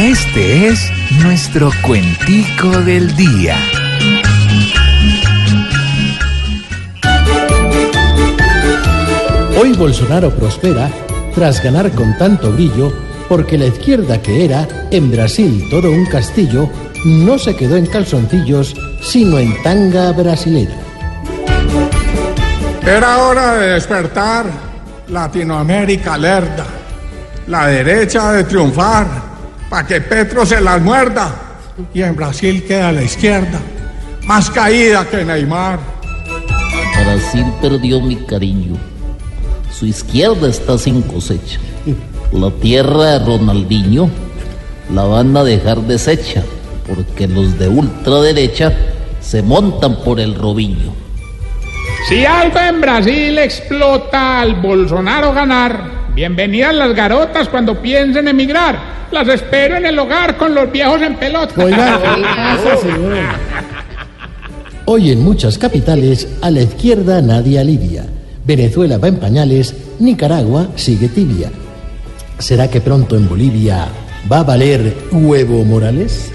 Este es nuestro cuentico del día. Hoy Bolsonaro prospera tras ganar con tanto brillo porque la izquierda que era, en Brasil todo un castillo, no se quedó en calzoncillos, sino en tanga brasilera. Era hora de despertar. Latinoamérica lerda. La derecha de triunfar. Para que Petro se las muerda. Y en Brasil queda la izquierda. Más caída que Neymar. Brasil perdió mi cariño. Su izquierda está sin cosecha. La tierra de Ronaldinho la van a dejar deshecha porque los de ultraderecha se montan por el robillo. Si algo en Brasil explota al Bolsonaro ganar, bienvenidas las garotas cuando piensen emigrar. Las espero en el hogar con los viejos en pelota. Hoy en muchas capitales a la izquierda nadie alivia. Venezuela va en pañales, Nicaragua sigue tibia. ¿Será que pronto en Bolivia va a valer huevo Morales?